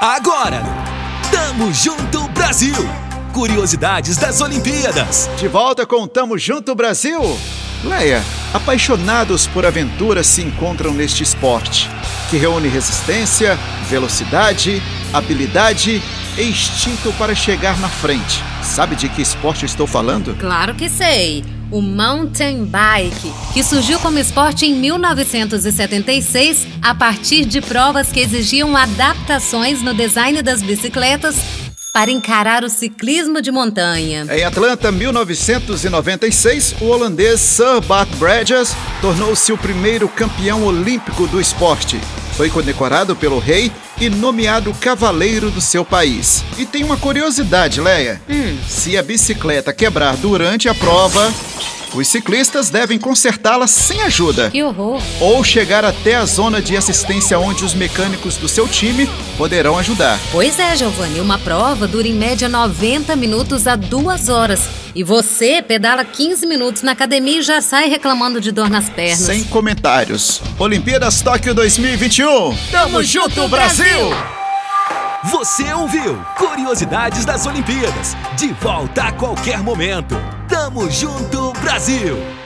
Agora, Tamo Junto Brasil. Curiosidades das Olimpíadas. De volta com Tamo Junto Brasil. Leia, apaixonados por aventuras se encontram neste esporte, que reúne resistência, velocidade, habilidade e instinto para chegar na frente. Sabe de que esporte estou falando? Claro que sei. O mountain bike, que surgiu como esporte em 1976 a partir de provas que exigiam adaptações no design das bicicletas para encarar o ciclismo de montanha. Em Atlanta, 1996, o holandês Sir Bart Bridges tornou-se o primeiro campeão olímpico do esporte. Foi condecorado pelo rei e nomeado cavaleiro do seu país. E tem uma curiosidade, Leia. Hum. Se a bicicleta quebrar durante a prova, os ciclistas devem consertá-la sem ajuda. Que horror! Ou chegar até a zona de assistência onde os mecânicos do seu time poderão ajudar. Pois é, Giovanni, uma prova dura em média 90 minutos a 2 horas. E você pedala 15 minutos na academia e já sai reclamando de dor nas pernas. Sem comentários. Olimpíadas Tóquio 2021. Tamo junto, Brasil! Você ouviu Curiosidades das Olimpíadas. De volta a qualquer momento. Tamo junto, Brasil!